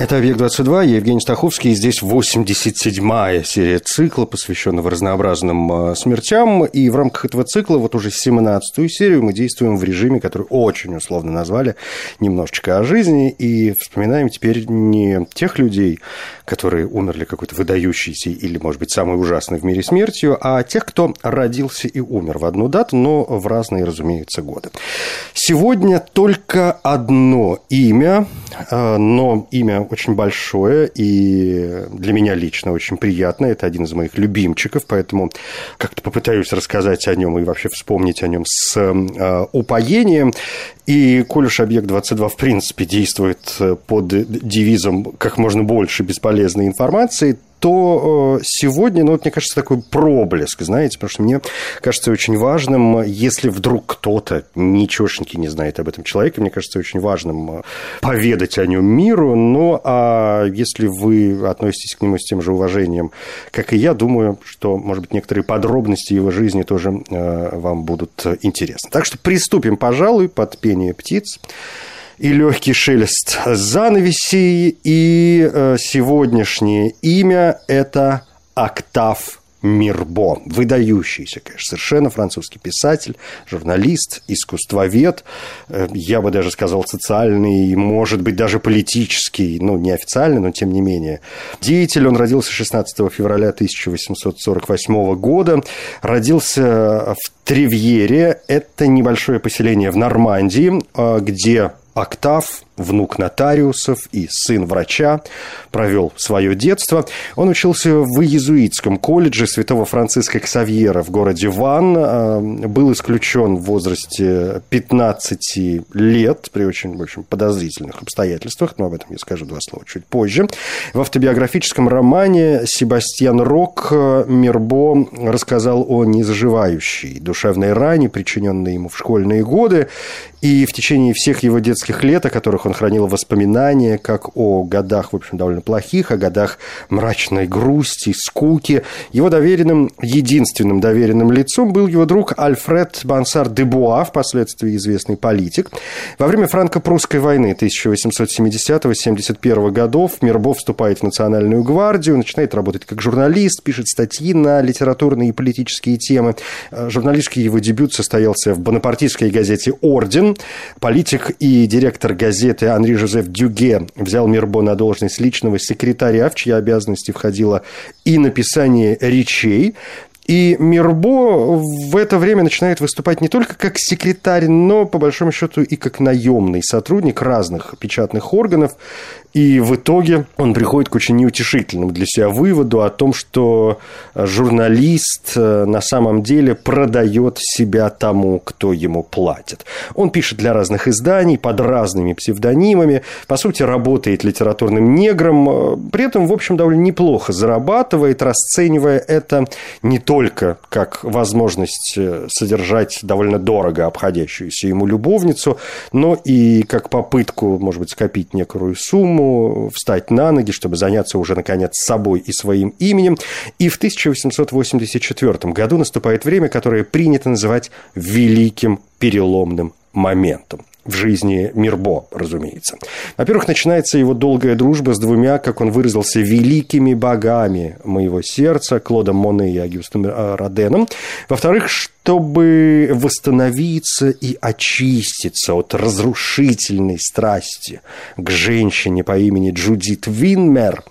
Это «Объект-22», я Евгений Стаховский, и здесь 87-я серия цикла, посвященного разнообразным э, смертям, и в рамках этого цикла вот уже 17-ю серию мы действуем в режиме, который очень условно назвали «Немножечко о жизни», и вспоминаем теперь не тех людей, которые умерли какой-то выдающейся или, может быть, самой ужасной в мире смертью, а тех, кто родился и умер в одну дату, но в разные, разумеется, годы. Сегодня только одно имя, э, но имя очень большое и для меня лично очень приятно. Это один из моих любимчиков, поэтому как-то попытаюсь рассказать о нем и вообще вспомнить о нем с э, упоением. И коль уж «Объект-22» в принципе действует э, под девизом «как можно больше бесполезной информации», то э, сегодня, ну, вот, мне кажется, такой проблеск, знаете, потому что мне кажется очень важным, если вдруг кто-то ничегошеньки не знает об этом человеке, мне кажется очень важным э, поведать о нем миру, но а если вы относитесь к нему с тем же уважением, как и я, думаю, что, может быть, некоторые подробности его жизни тоже вам будут интересны. Так что приступим, пожалуй, под пение птиц и легкий шелест занавесей. И э, сегодняшнее имя – это Октав Мирбо, выдающийся, конечно, совершенно французский писатель, журналист, искусствовед, э, я бы даже сказал социальный, может быть, даже политический, ну, неофициальный, но тем не менее, деятель. Он родился 16 февраля 1848 года, родился в Тревьере, это небольшое поселение в Нормандии, э, где Октав, внук нотариусов и сын врача, провел свое детство. Он учился в иезуитском колледже святого Франциска Ксавьера в городе Ван. А, был исключен в возрасте 15 лет при очень, в общем, подозрительных обстоятельствах, но об этом я скажу два слова чуть позже. В автобиографическом романе Себастьян Рок э, Мирбо рассказал о незаживающей душевной ране, причиненной ему в школьные годы, и в течение всех его детских лет, о которых он хранил воспоминания, как о годах, в общем, довольно плохих, о годах мрачной грусти, скуки, его доверенным, единственным доверенным лицом был его друг Альфред Бансар де Буа, впоследствии известный политик. Во время франко-прусской войны 1870-71 годов Мирбо вступает в Национальную гвардию, начинает работать как журналист, пишет статьи на литературные и политические темы. Журналистский его дебют состоялся в бонапартийской газете «Орден», политик и директор газеты Анри Жозеф Дюге. Взял Мирбо на должность личного секретаря, в чьи обязанности входило и написание речей, и Мирбо в это время начинает выступать не только как секретарь, но, по большому счету, и как наемный сотрудник разных печатных органов. И в итоге он приходит к очень неутешительному для себя выводу о том, что журналист э, на самом деле продает себя тому, кто ему платит. Он пишет для разных изданий под разными псевдонимами, по сути, работает литературным негром, э, при этом, в общем, довольно неплохо зарабатывает, расценивая это не только как возможность э, содержать довольно дорого обходящуюся ему любовницу, но и как попытку, может быть, скопить некую сумму, встать на ноги, чтобы заняться уже, наконец, собой и своим именем. И в 1884 году наступает время, которое принято называть «великим переломным моментом в жизни Мирбо, разумеется. Во-первых, начинается его долгая дружба с двумя, как он выразился, великими богами моего сердца, Клодом Моне и Агюстом Роденом. Во-вторых, чтобы восстановиться и очиститься от разрушительной страсти к женщине по имени Джудит Винмер,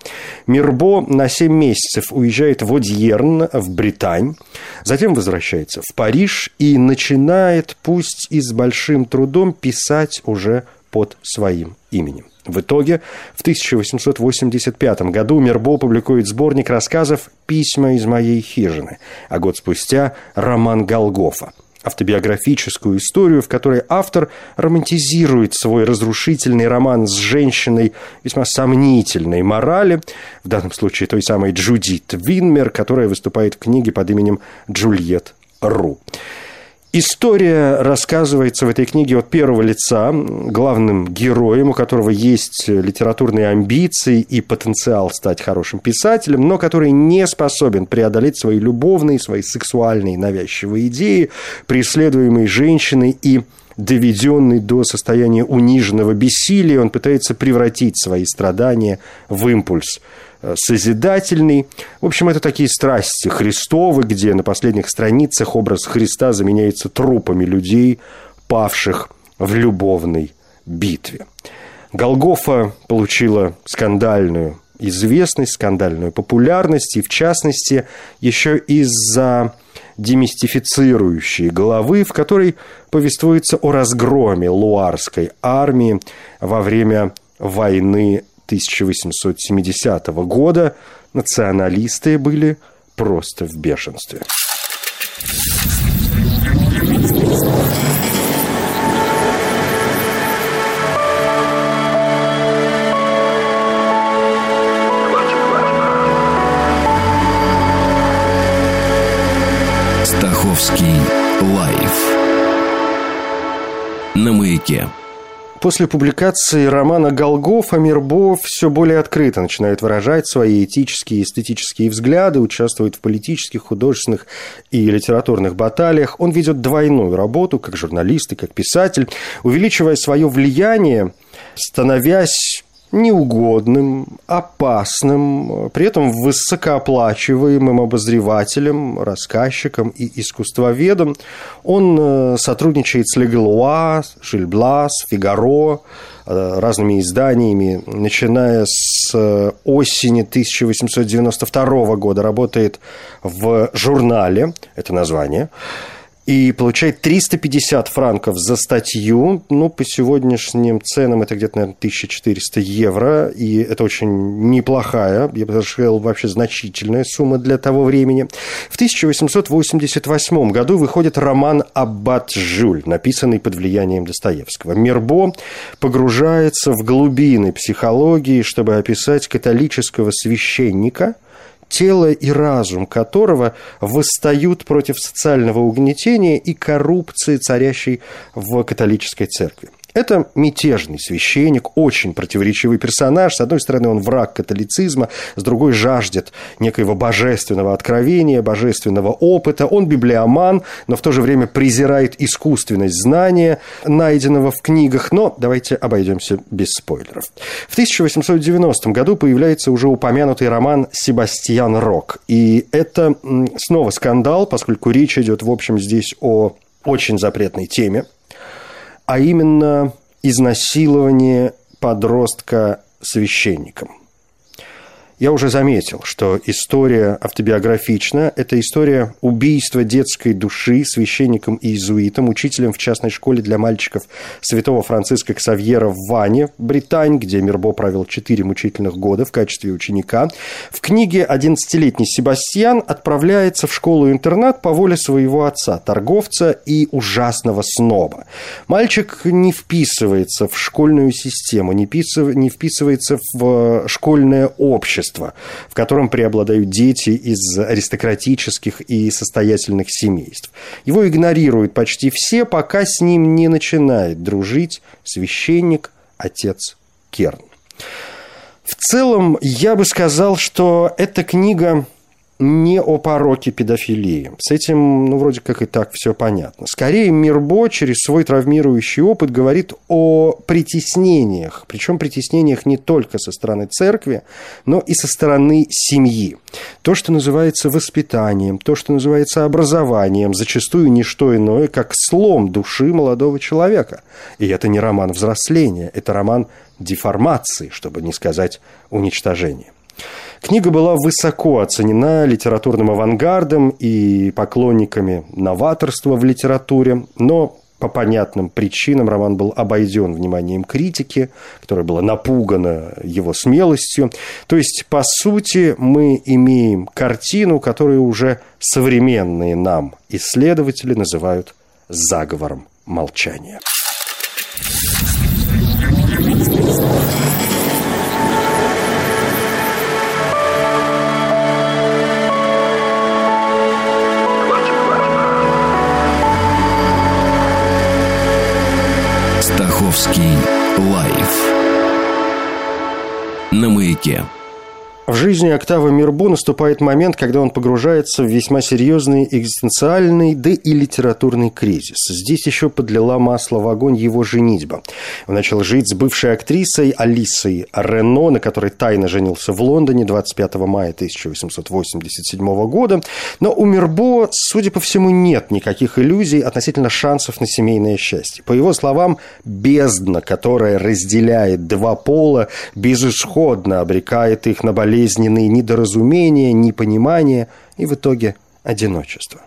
Мирбо на 7 месяцев уезжает в Одьерн, в Британь, затем возвращается в Париж и начинает, пусть и с большим трудом, писать уже под своим именем. В итоге в 1885 году Мирбо публикует сборник рассказов «Письма из моей хижины», а год спустя роман «Голгофа». автобиографическую историю, в которой автор романтизирует свой разрушительный роман с женщиной весьма сомнительной морали, в данном случае той самой Джудит Винмер, которая выступает в книге под именем Джульет Ру. История рассказывается в этой книге от первого лица, главным героем, у которого есть литературные амбиции и потенциал стать хорошим писателем, но который не способен преодолеть свои любовные, свои сексуальные навязчивые идеи, преследуемые женщиной и доведенный до состояния униженного бессилия, он пытается превратить свои страдания в импульс созидательный. В общем, это такие страсти Христовы, где на последних страницах образ Христа заменяется трупами людей, павших в любовной битве. Голгофа получила скандальную известность, скандальную популярность, и в частности еще из-за демистифицирующей головы, в которой повествуется о разгроме луарской армии во время войны 1870 года националисты были просто в бешенстве. Стаховский лайф на маяке. После публикации романа Голгофа Мирбо все более открыто начинает выражать свои этические и эстетические взгляды, участвует в политических, художественных и литературных баталиях. Он ведет двойную работу, как журналист и как писатель, увеличивая свое влияние, становясь неугодным, опасным, при этом высокооплачиваемым обозревателем, рассказчиком и искусствоведом. Он э, сотрудничает с Легалуа, Жильблас, Фигаро, э, разными изданиями, начиная с э, осени 1892 года, работает в журнале, это название, и получает 350 франков за статью. Ну, по сегодняшним ценам это где-то, наверное, 1400 евро, и это очень неплохая, я бы сказал, вообще значительная сумма для того времени. В 1888 году выходит роман «Аббат Жюль», написанный под влиянием Достоевского. Мирбо погружается в глубины психологии, чтобы описать католического священника – тело и разум которого восстают против социального угнетения и коррупции, царящей в католической церкви. Это мятежный священник, очень противоречивый персонаж. С одной стороны, он враг католицизма, с другой жаждет некоего божественного откровения, божественного опыта. Он библиоман, но в то же время презирает искусственность знания, найденного в книгах. Но давайте обойдемся без спойлеров. В 1890 году появляется уже упомянутый роман «Себастьян Рок». И это снова скандал, поскольку речь идет, в общем, здесь о очень запретной теме – а именно изнасилование подростка священником. Я уже заметил, что история автобиографична. Это история убийства детской души священником и иезуитом, учителем в частной школе для мальчиков святого Франциска Ксавьера в Ване, Британь, где Мирбо провел четыре мучительных года в качестве ученика. В книге 11-летний Себастьян отправляется в школу-интернат по воле своего отца, торговца и ужасного сноба. Мальчик не вписывается в школьную систему, не вписывается в школьное общество общества, в котором преобладают дети из аристократических и состоятельных семейств. Его игнорируют почти все, пока с ним не начинает дружить священник, отец Керн. В целом, я бы сказал, что эта книга не о пороке педофилии. С этим, ну, вроде как и так все понятно. Скорее, Мирбо через свой травмирующий опыт говорит о притеснениях, причем притеснениях не только со стороны церкви, но и со стороны семьи. То, что называется воспитанием, то, что называется образованием, зачастую не что иное, как слом души молодого человека. И это не роман взросления, это роман деформации, чтобы не сказать уничтожения. Книга была высоко оценена литературным авангардом и поклонниками новаторства в литературе, но по понятным причинам роман был обойден вниманием критики, которая была напугана его смелостью. То есть, по сути, мы имеем картину, которую уже современные нам исследователи называют заговором молчания. Маяке. В жизни Октава Мирбу наступает момент, когда он погружается в весьма серьезный экзистенциальный, да и литературный кризис. Здесь еще подлила масло в огонь его женитьба. Он начал жить с бывшей актрисой Алисой Рено, на которой тайно женился в Лондоне 25 мая 1887 года. Но у Мирбо, судя по всему, нет никаких иллюзий относительно шансов на семейное счастье. По его словам, бездна, которая разделяет два пола, безысходно обрекает их на болезнь болезненные недоразумения, непонимания и в итоге одиночество.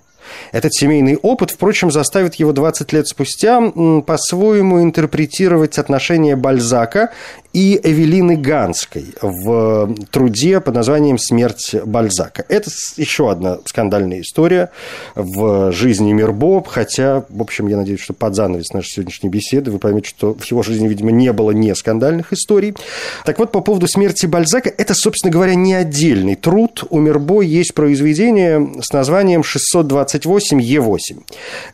Этот семейный опыт, впрочем, заставит его 20 лет спустя по-своему интерпретировать отношения Бальзака и Эвелины Ганской в труде под названием «Смерть Бальзака». Это еще одна скандальная история в жизни Мирбо, хотя, в общем, я надеюсь, что под занавес нашей сегодняшней беседы вы поймете, что в его жизни, видимо, не было не скандальных историй. Так вот, по поводу смерти Бальзака, это, собственно говоря, не отдельный труд. У Мирбо есть произведение с названием «628 Е8».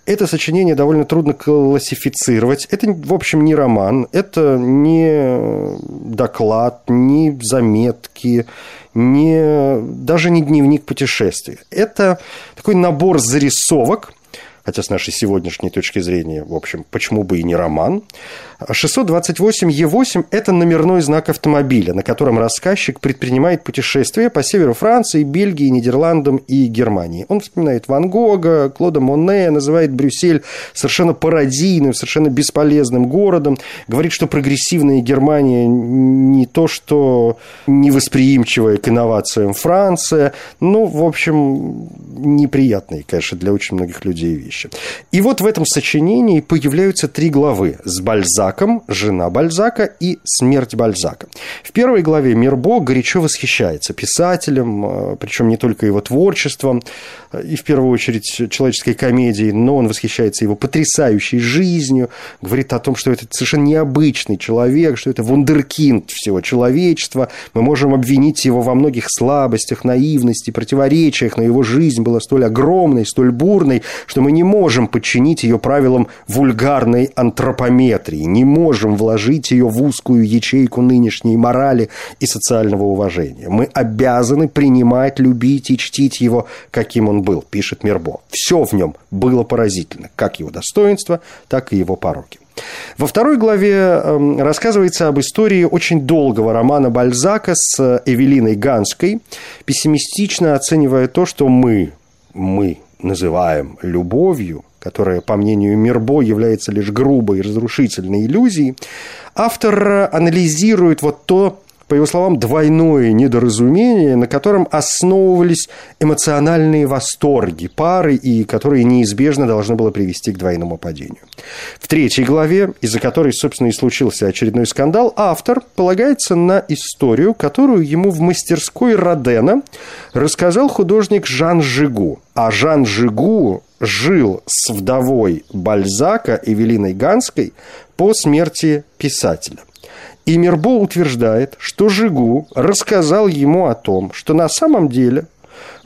Это сочинение довольно трудно классифицировать. Это, в общем, не роман, это не доклад, ни заметки, ни, даже не дневник путешествий. Это такой набор зарисовок, хотя с нашей сегодняшней точки зрения, в общем, почему бы и не роман, 628Е8 – это номерной знак автомобиля, на котором рассказчик предпринимает путешествия по северу Франции, Бельгии, Нидерландам и Германии. Он вспоминает Ван Гога, Клода Моне, называет Брюссель совершенно пародийным, совершенно бесполезным городом, говорит, что прогрессивная Германия не то, что невосприимчивая к инновациям Франция, ну, в общем, неприятные, конечно, для очень многих людей вещи. И вот в этом сочинении появляются три главы с Бальзаком, Бальзаком, жена Бальзака и смерть Бальзака. В первой главе Мирбо горячо восхищается писателем, э, причем не только его творчеством, э, и в первую очередь человеческой комедией, но он восхищается его потрясающей жизнью, говорит о том, что это совершенно необычный человек, что это вундеркинд всего человечества. Мы можем обвинить его во многих слабостях, наивности, противоречиях, но его жизнь была столь огромной, столь бурной, что мы не можем подчинить ее правилам вульгарной антропометрии, не можем вложить ее в узкую ячейку нынешней морали и социального уважения. Мы обязаны принимать, любить и чтить его, каким он был, пишет Мирбо. Все в нем было поразительно, как его достоинства, так и его пороки. Во второй главе эм, рассказывается об истории очень долгого романа Бальзака с Эвелиной Ганской, пессимистично оценивая то, что мы, мы называем любовью, которая, по мнению Мирбо, является лишь грубой и разрушительной иллюзией, автор анализирует вот то, по его словам, двойное недоразумение, на котором основывались эмоциональные восторги пары и которые неизбежно должно было привести к двойному падению. В третьей главе, из-за которой, собственно, и случился очередной скандал, автор полагается на историю, которую ему в мастерской Родена рассказал художник Жан Жигу. А Жан Жигу жил с вдовой Бальзака Эвелиной Ганской по смерти писателя. И Мирбо утверждает, что Жигу рассказал ему о том, что на самом деле,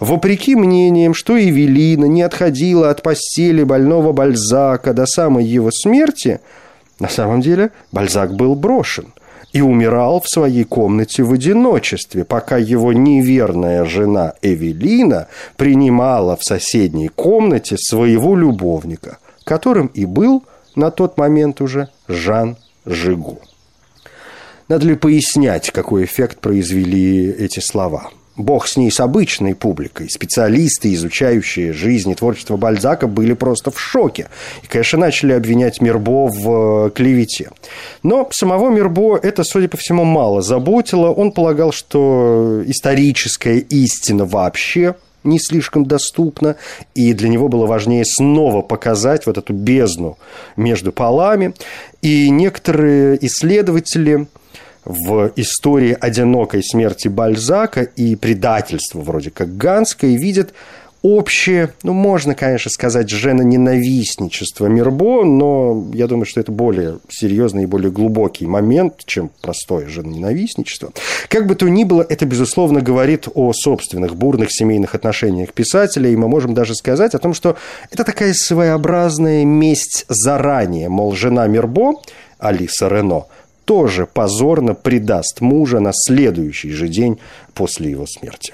вопреки мнениям, что Эвелина не отходила от постели больного Бальзака до самой его смерти, на самом деле Бальзак был брошен и умирал в своей комнате в одиночестве, пока его неверная жена Эвелина принимала в соседней комнате своего любовника, которым и был на тот момент уже Жан Жигу. Надо ли пояснять, какой эффект произвели эти слова? Бог с ней, с обычной публикой. Специалисты, изучающие жизнь и творчество Бальзака, были просто в шоке. И, конечно, начали обвинять Мирбо в э, клевете. Но самого Мирбо это, судя по всему, мало заботило. Он полагал, что историческая истина вообще не слишком доступна, и для него было важнее снова показать вот эту бездну между полами. И некоторые исследователи в истории одинокой смерти Бальзака и предательства вроде как Ганской видят общее, ну, можно, конечно, сказать, женоненавистничество Мирбо, но я думаю, что это более серьезный и более глубокий момент, чем простое женоненавистничество. Как бы то ни было, это, безусловно, говорит о собственных бурных семейных отношениях писателя, и мы можем даже сказать о том, что это такая своеобразная месть заранее, мол, жена Мирбо, Алиса Рено, тоже позорно предаст мужа на следующий же день после его смерти.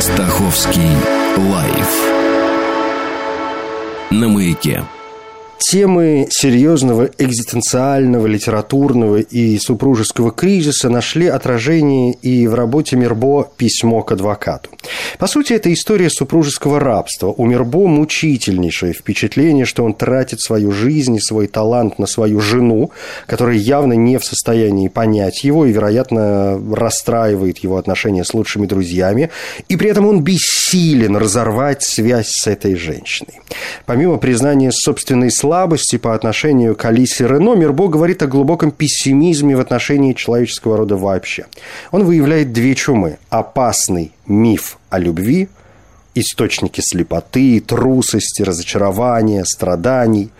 Стаховский лайф на маяке темы серьезного экзистенциального, литературного и супружеского кризиса нашли отражение и в работе Мирбо «Письмо к адвокату». По сути, это история супружеского рабства. У Мирбо мучительнейшее впечатление, что он тратит свою жизнь и свой талант на свою жену, которая явно не в состоянии понять его и, вероятно, расстраивает его отношения с лучшими друзьями, и при этом он бессилен разорвать связь с этой женщиной. Помимо признания собственной слабости по отношению к Алисе Рено, Мирбо говорит о глубоком пессимизме в отношении человеческого рода вообще. Он выявляет две чумы – опасный миф о любви, источники слепоты, трусости, разочарования, страданий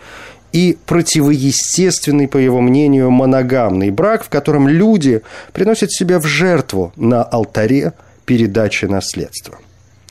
и противоестественный, по его мнению, моногамный брак, в котором люди приносят себя в жертву на алтаре передачи наследства.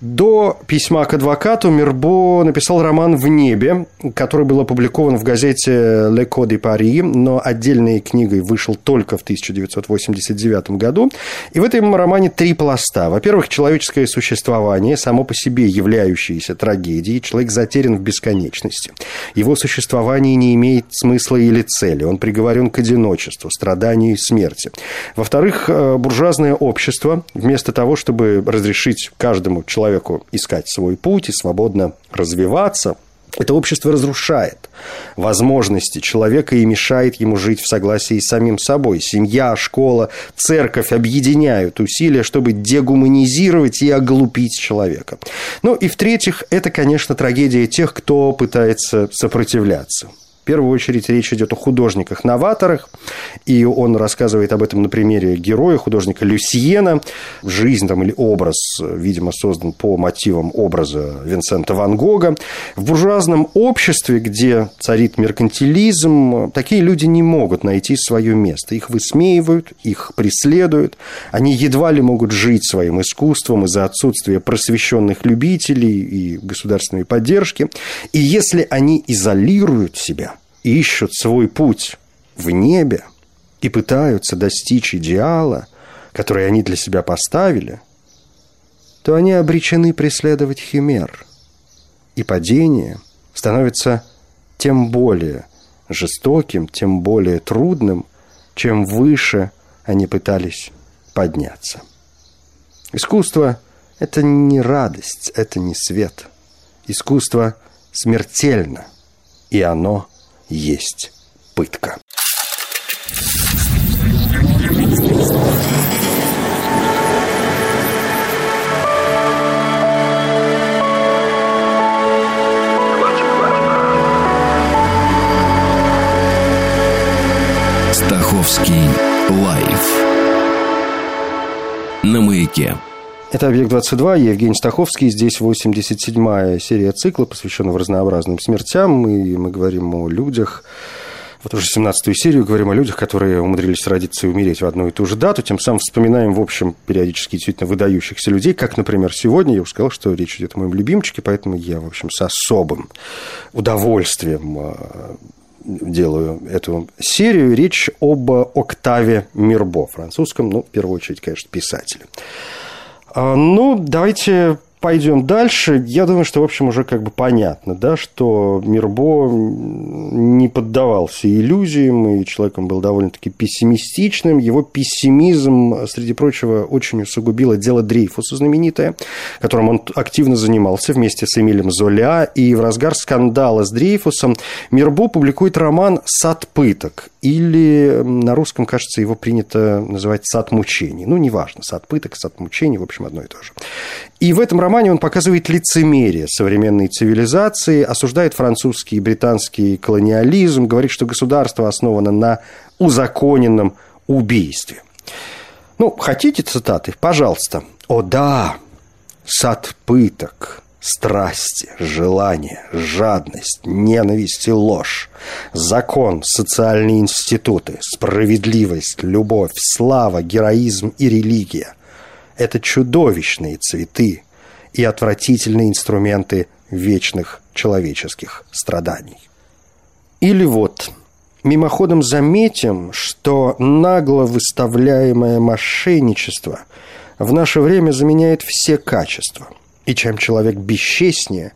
До письма к адвокату Мирбо написал роман «В небе», который был опубликован в газете «Le Code de Paris», но отдельной книгой вышел только в 1989 году. И в этом романе три пласта. Во-первых, человеческое существование, само по себе являющееся трагедией. Человек затерян в бесконечности. Его существование не имеет смысла или цели. Он приговорен к одиночеству, страданию и смерти. Во-вторых, э, буржуазное общество, вместо того, чтобы разрешить каждому человеку человеку искать свой путь и свободно развиваться, это общество разрушает возможности человека и мешает ему жить в согласии с самим собой. Семья, школа, церковь объединяют усилия, чтобы дегуманизировать и оглупить человека. Ну и в-третьих, это, конечно, трагедия тех, кто пытается сопротивляться первую очередь речь идет о художниках-новаторах, и он рассказывает об этом на примере героя, художника Люсьена. Жизнь там, или образ, видимо, создан по мотивам образа Винсента Ван Гога. В буржуазном обществе, где царит меркантилизм, такие люди не могут найти свое место. Их высмеивают, их преследуют. Они едва ли могут жить своим искусством из-за отсутствия просвещенных любителей и государственной поддержки. И если они изолируют себя, ищут свой путь в небе и пытаются достичь идеала, который они для себя поставили, то они обречены преследовать химер. И падение становится тем более жестоким, тем более трудным, чем выше они пытались подняться. Искусство – это не радость, это не свет. Искусство смертельно, и оно – есть пытка. Стаховский лайф на маяке. Это «Объект-22», Евгений Стаховский. Здесь 87-я серия цикла, посвященного разнообразным смертям. И мы говорим о людях, вот уже 17-ю серию говорим о людях, которые умудрились родиться и умереть в одну и ту же дату, тем самым вспоминаем, в общем, периодически действительно выдающихся людей, как, например, сегодня, я уже сказал, что речь идет о моем любимчике, поэтому я, в общем, с особым удовольствием а, делаю эту серию. Речь об Октаве Мирбо, французском, ну, в первую очередь, конечно, писателе. А, ну, давайте пойдем дальше. Я думаю, что, в общем, уже как бы понятно, да, что Мирбо не поддавался иллюзиям, и человеком был довольно-таки пессимистичным. Его пессимизм, среди прочего, очень усугубило дело Дрейфуса знаменитое, которым он активно занимался вместе с Эмилем Золя. И в разгар скандала с Дрейфусом Мирбо публикует роман «Сад пыток», или на русском, кажется, его принято называть «Сад мучений». Ну, неважно, «Сад пыток», «Сад мучений», в общем, одно и то же. И в этом романе он показывает лицемерие современной цивилизации, осуждает французский и британский колониализм, говорит, что государство основано на узаконенном убийстве. Ну, хотите цитаты? Пожалуйста. О да, сад пыток, страсти, желания, жадность, ненависть и ложь, закон, социальные институты, справедливость, любовь, слава, героизм и религия – это чудовищные цветы и отвратительные инструменты вечных человеческих страданий. Или вот, мимоходом заметим, что нагло выставляемое мошенничество в наше время заменяет все качества – и чем человек бесчестнее,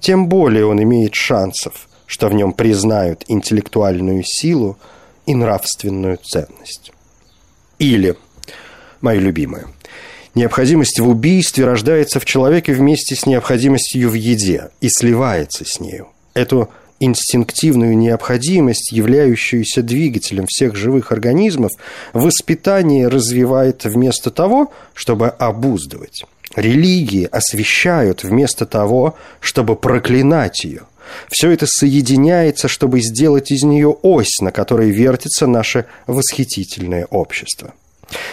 тем более он имеет шансов, что в нем признают интеллектуальную силу и нравственную ценность. Или, мое любимое, необходимость в убийстве рождается в человеке вместе с необходимостью в еде и сливается с нею. Эту инстинктивную необходимость, являющуюся двигателем всех живых организмов, воспитание развивает вместо того, чтобы обуздывать. Религии освещают вместо того, чтобы проклинать ее. Все это соединяется, чтобы сделать из нее ось, на которой вертится наше восхитительное общество.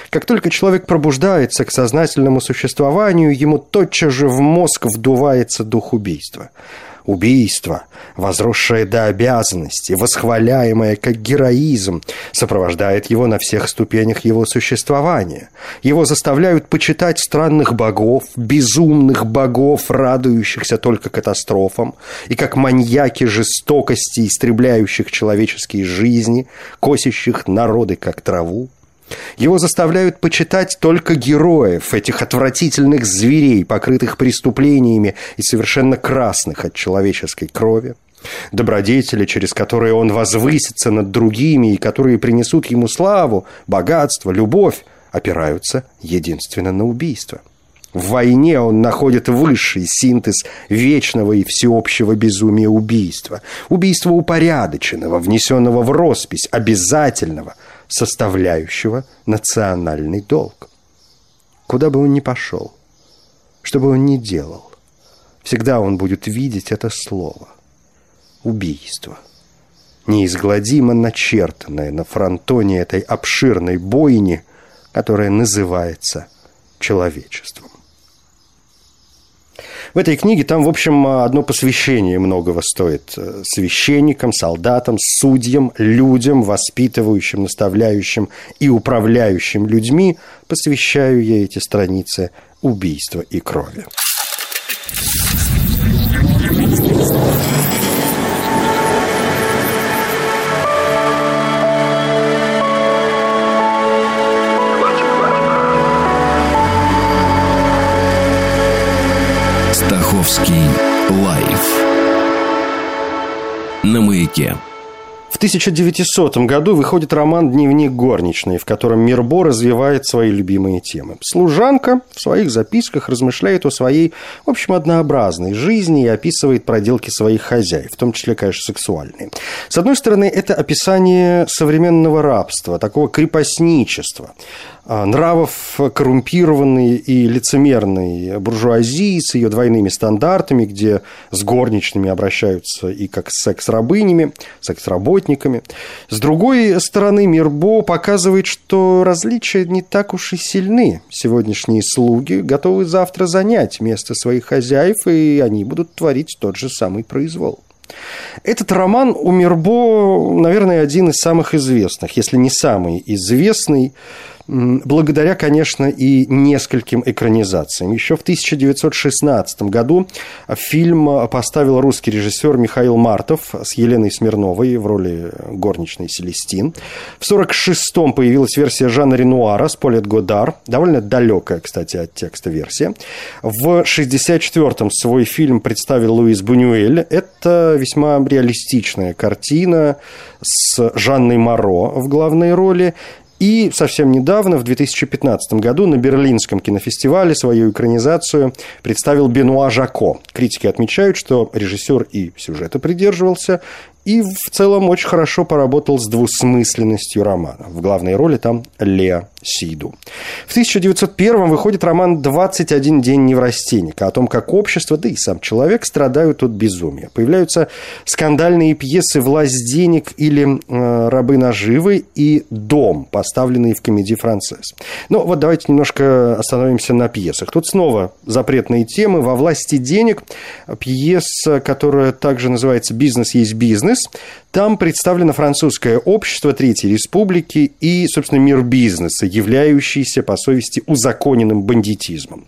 Как только человек пробуждается к сознательному существованию, ему тотчас же в мозг вдувается дух убийства – убийство, возросшее до обязанности, восхваляемое как героизм, сопровождает его на всех ступенях его существования. Его заставляют почитать странных богов, безумных богов, радующихся только катастрофам, и как маньяки жестокости, истребляющих человеческие жизни, косящих народы как траву. Его заставляют почитать только героев, этих отвратительных зверей, покрытых преступлениями и совершенно красных от человеческой крови. Добродетели, через которые он возвысится над другими и которые принесут ему славу, богатство, любовь, опираются единственно на убийство. В войне он находит высший синтез вечного и всеобщего безумия убийства. Убийства упорядоченного, внесенного в роспись, обязательного – составляющего национальный долг. Куда бы он ни пошел, что бы он ни делал, всегда он будет видеть это слово – убийство, неизгладимо начертанное на фронтоне этой обширной бойни, которая называется человечеством. В этой книге там, в общем, одно посвящение многого стоит. Э, священникам, солдатам, судьям, людям, воспитывающим, наставляющим и управляющим людьми. Посвящаю я эти страницы убийства и крови. Маяке. В 1900 году выходит роман «Дневник горничной», в котором Мирбо развивает свои любимые темы. Служанка в своих записках размышляет о своей, в общем, однообразной жизни и описывает проделки своих хозяев, в том числе, конечно, сексуальные. С одной стороны, это описание современного рабства, такого крепостничества. А, нравов коррумпированной и лицемерной буржуазии с ее двойными стандартами, где с горничными обращаются и как с секс-рабынями, секс-работниками. С другой стороны, Мирбо показывает, что различия не так уж и сильны. Сегодняшние слуги готовы завтра занять место своих хозяев, и они будут творить тот же самый произвол. Этот роман у Мирбо, наверное, один из самых известных, если не самый известный благодаря, конечно, и нескольким экранизациям. Еще в 1916 году фильм поставил русский режиссер Михаил Мартов с Еленой Смирновой в роли горничной Селестин. В 1946-м появилась версия Жана Ренуара с Полет Годар, довольно далекая, кстати, от текста версия. В 1964-м свой фильм представил Луис Бунюэль. Это весьма реалистичная картина с Жанной Моро в главной роли и совсем недавно, в 2015 году, на Берлинском кинофестивале свою экранизацию представил Бенуа Жако. Критики отмечают, что режиссер и сюжета придерживался, и в целом очень хорошо поработал с двусмысленностью романа. В главной роли там Леа Сиду. В 1901 выходит роман «21 день неврастенника» о том, как общество, да и сам человек страдают от безумия. Появляются скандальные пьесы «Власть денег» или э, «Рабы наживы» и «Дом», поставленные в комедии «Францесс». Ну, вот давайте немножко остановимся на пьесах. Тут снова запретные темы. «Во власти денег» пьеса, которая также называется «Бизнес есть бизнес». Там представлено французское общество Третьей Республики и, собственно, мир бизнеса, являющийся, по совести, узаконенным бандитизмом.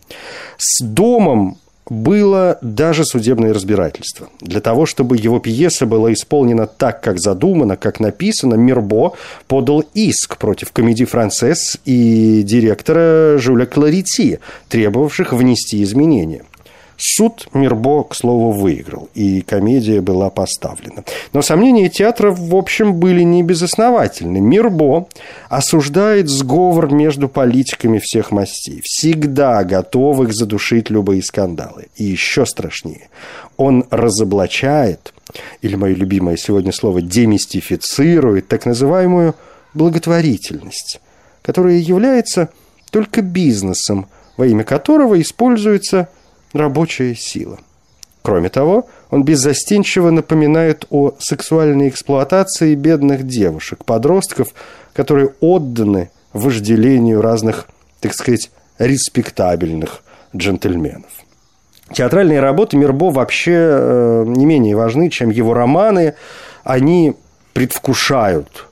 С домом было даже судебное разбирательство. Для того, чтобы его пьеса была исполнена так, как задумано, как написано, Мирбо подал иск против комедии «Францесс» и директора Жюля Кларити, требовавших внести изменения. Суд Мирбо, к слову, выиграл, и комедия была поставлена. Но сомнения театра, в общем, были не безосновательны. Мирбо осуждает сговор между политиками всех мастей, всегда готовых задушить любые скандалы. И еще страшнее, он разоблачает, или мое любимое сегодня слово, демистифицирует так называемую благотворительность, которая является только бизнесом, во имя которого используется – рабочая сила. Кроме того, он беззастенчиво напоминает о сексуальной эксплуатации бедных девушек, подростков, которые отданы вожделению разных, так сказать, респектабельных джентльменов. Театральные работы Мирбо вообще э, не менее важны, чем его романы. Они предвкушают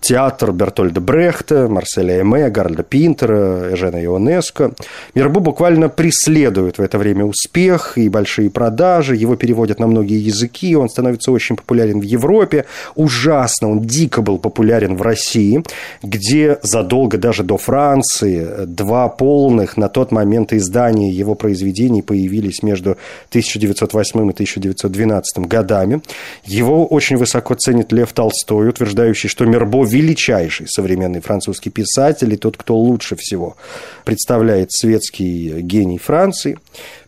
театр Бертольда Брехта, Марселя Эме, Гарольда Пинтера, Эжена Ионеско. Мирбо буквально преследует в это время успех и большие продажи. Его переводят на многие языки. Он становится очень популярен в Европе. Ужасно, он дико был популярен в России, где задолго даже до Франции два полных на тот момент издания его произведений появились между 1908 и 1912 годами. Его очень высоко ценит Лев Толстой, утверждающий, что Мирбо величайший современный французский писатель и тот, кто лучше всего представляет светский гений Франции.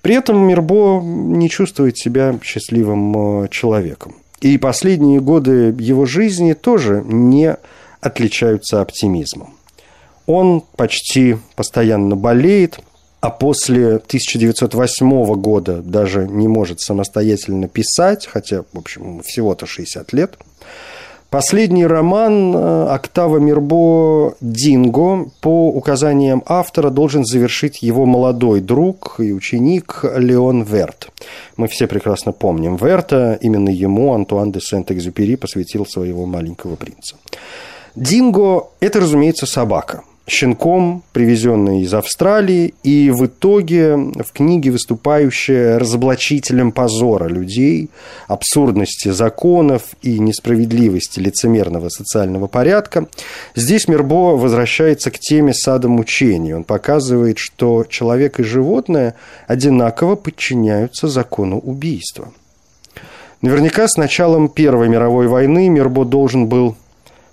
При этом Мирбо не чувствует себя счастливым э, человеком. И последние годы его жизни тоже не отличаются оптимизмом. Он почти постоянно болеет, а после 1908 года даже не может самостоятельно писать, хотя, в общем, всего-то 60 лет – Последний роман э, Октава Мирбо «Динго» по указаниям автора должен завершить его молодой друг и ученик Леон Верт. Мы все прекрасно помним Верта, именно ему Антуан де Сент-Экзюпери посвятил своего маленького принца. Динго – это, разумеется, собака – щенком, привезенный из Австралии, и в итоге в книге выступающая разоблачителем позора людей, абсурдности законов и несправедливости лицемерного социального порядка. Здесь Мирбо возвращается к теме сада мучений. Он показывает, что человек и животное одинаково подчиняются закону убийства. Наверняка с началом Первой мировой войны Мирбо должен был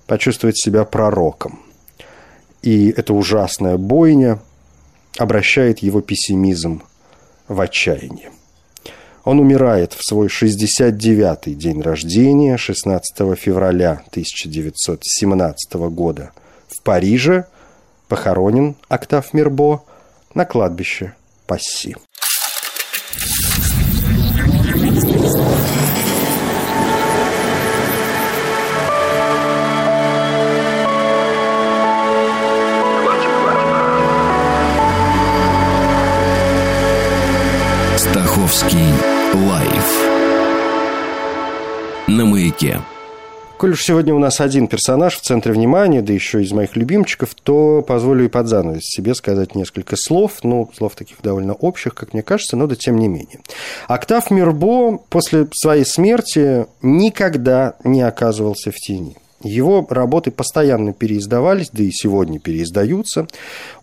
почувствовать себя пророком – и эта ужасная бойня обращает его пессимизм в отчаяние. Он умирает в свой 69-й день рождения, 16 февраля 1917 года в Париже, похоронен Октав Мирбо на кладбище Пасси. На маяке. Коль уж сегодня у нас один персонаж в центре внимания, да еще из моих любимчиков, то позволю и под занавес себе сказать несколько слов, ну, слов таких довольно общих, как мне кажется, но да тем не менее. Октав Мирбо после своей смерти никогда не оказывался в тени. Его работы постоянно переиздавались, да и сегодня переиздаются.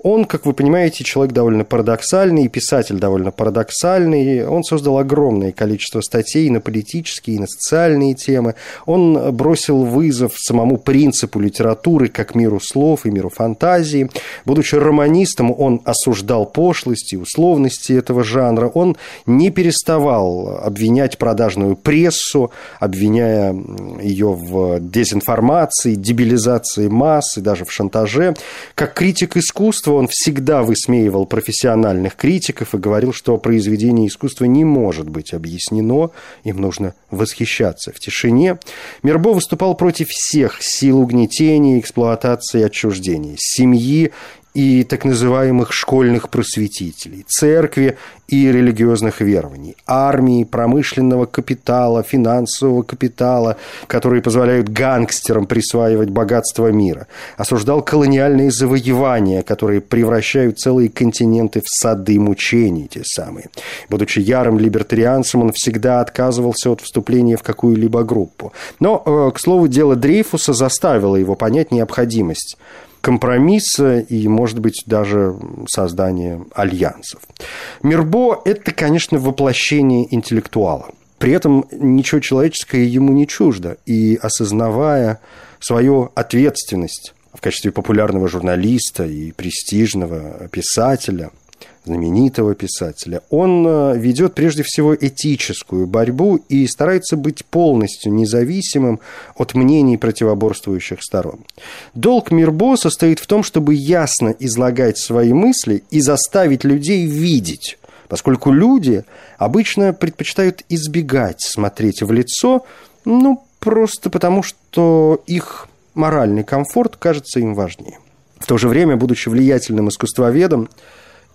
Он, как вы понимаете, человек довольно парадоксальный, писатель довольно парадоксальный. Он создал огромное количество статей на политические, и на социальные темы. Он бросил вызов самому принципу литературы как миру слов и миру фантазии. Будучи романистом, он осуждал пошлости, условности этого жанра. Он не переставал обвинять продажную прессу, обвиняя ее в дезинформации информации, дебилизации масс и даже в шантаже. Как критик искусства он всегда высмеивал профессиональных критиков и говорил, что произведение искусства не может быть объяснено, им нужно восхищаться в тишине. Мирбо выступал против всех сил угнетения, эксплуатации и отчуждения, семьи и так называемых школьных просветителей, церкви и религиозных верований, армии, промышленного капитала, финансового капитала, которые позволяют гангстерам присваивать богатство мира. Осуждал колониальные завоевания, которые превращают целые континенты в сады мучений, те самые. Будучи ярым либертарианцем, он всегда отказывался от вступления в какую-либо группу. Но, э, к слову, дело Дрейфуса заставило его понять необходимость компромисса и, может быть, даже создания альянсов. Мирбо – это, конечно, воплощение интеллектуала. При этом ничего человеческое ему не чуждо. И осознавая свою ответственность в качестве популярного журналиста и престижного писателя – знаменитого писателя, он э, ведет прежде всего этическую борьбу и старается быть полностью независимым от мнений противоборствующих сторон. Долг Мирбо состоит в том, чтобы ясно излагать свои мысли и заставить людей видеть, поскольку люди обычно предпочитают избегать смотреть в лицо, ну, просто потому, что их моральный комфорт кажется им важнее. В то же время, будучи влиятельным искусствоведом,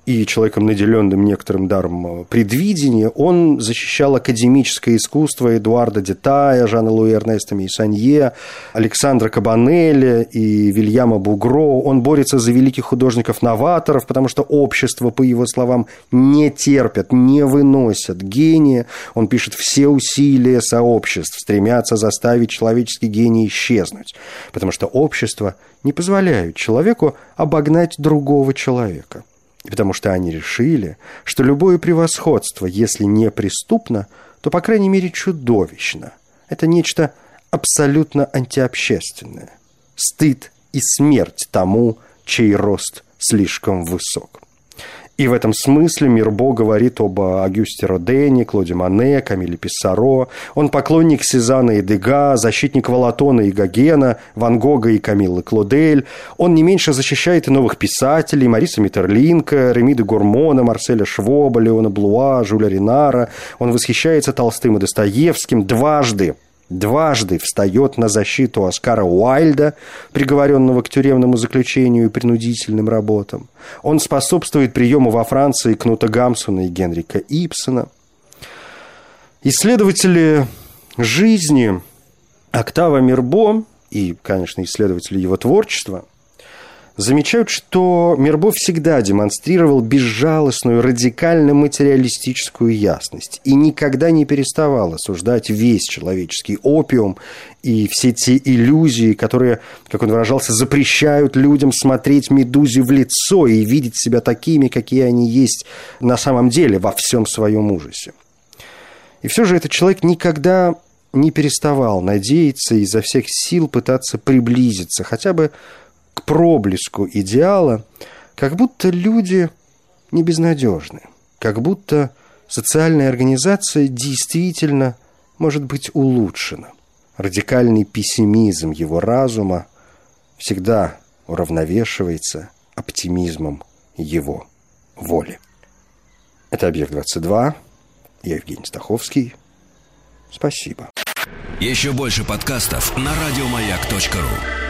и человеком, наделенным некоторым даром э, предвидения, он защищал академическое искусство Эдуарда Детая, Жана Луи Эрнеста Мейсанье, Александра Кабанелли и Вильяма Бугро. Он борется за великих художников-новаторов, потому что общество, по его словам, не терпят, не выносят гения. Он пишет, все усилия сообществ стремятся заставить человеческий гений исчезнуть, потому что общество не позволяет человеку обогнать другого человека потому что они решили, что любое превосходство, если не преступно, то, по крайней мере, чудовищно. Это нечто абсолютно антиобщественное. Стыд и смерть тому, чей рост слишком высок. И в этом смысле Мирбо говорит об Агюсте Родене, Клоде Мане, Камиле Писсаро. Он поклонник Сезана и Дега, защитник Валатона и Гогена, Ван Гога и Камиллы Клодель. Он не меньше защищает и новых писателей, Мариса Миттерлинка, Реми де Гурмона, Марселя Швоба, Леона Блуа, Жюля Ринара. Он восхищается Толстым и Достоевским дважды – дважды встает на защиту Оскара Уайльда, приговоренного к тюремному заключению и принудительным работам. Он способствует приему во Франции Кнута Гамсуна и Генрика Ипсона. Исследователи жизни Октава Мирбо и, конечно, исследователи его творчества – замечают, что Мирбо всегда демонстрировал безжалостную, радикально материалистическую ясность и никогда не переставал осуждать весь человеческий опиум и все те иллюзии, которые, как он выражался, запрещают людям смотреть медузе в лицо и видеть себя такими, какие они есть на самом деле во всем своем ужасе. И все же этот человек никогда не переставал надеяться и изо всех сил пытаться приблизиться хотя бы к проблеску идеала, как будто люди не безнадежны, как будто социальная организация действительно может быть улучшена. Радикальный пессимизм его разума всегда уравновешивается оптимизмом его воли. Это «Объект-22». Я Евгений Стаховский. Спасибо. Еще больше подкастов на радиомаяк.ру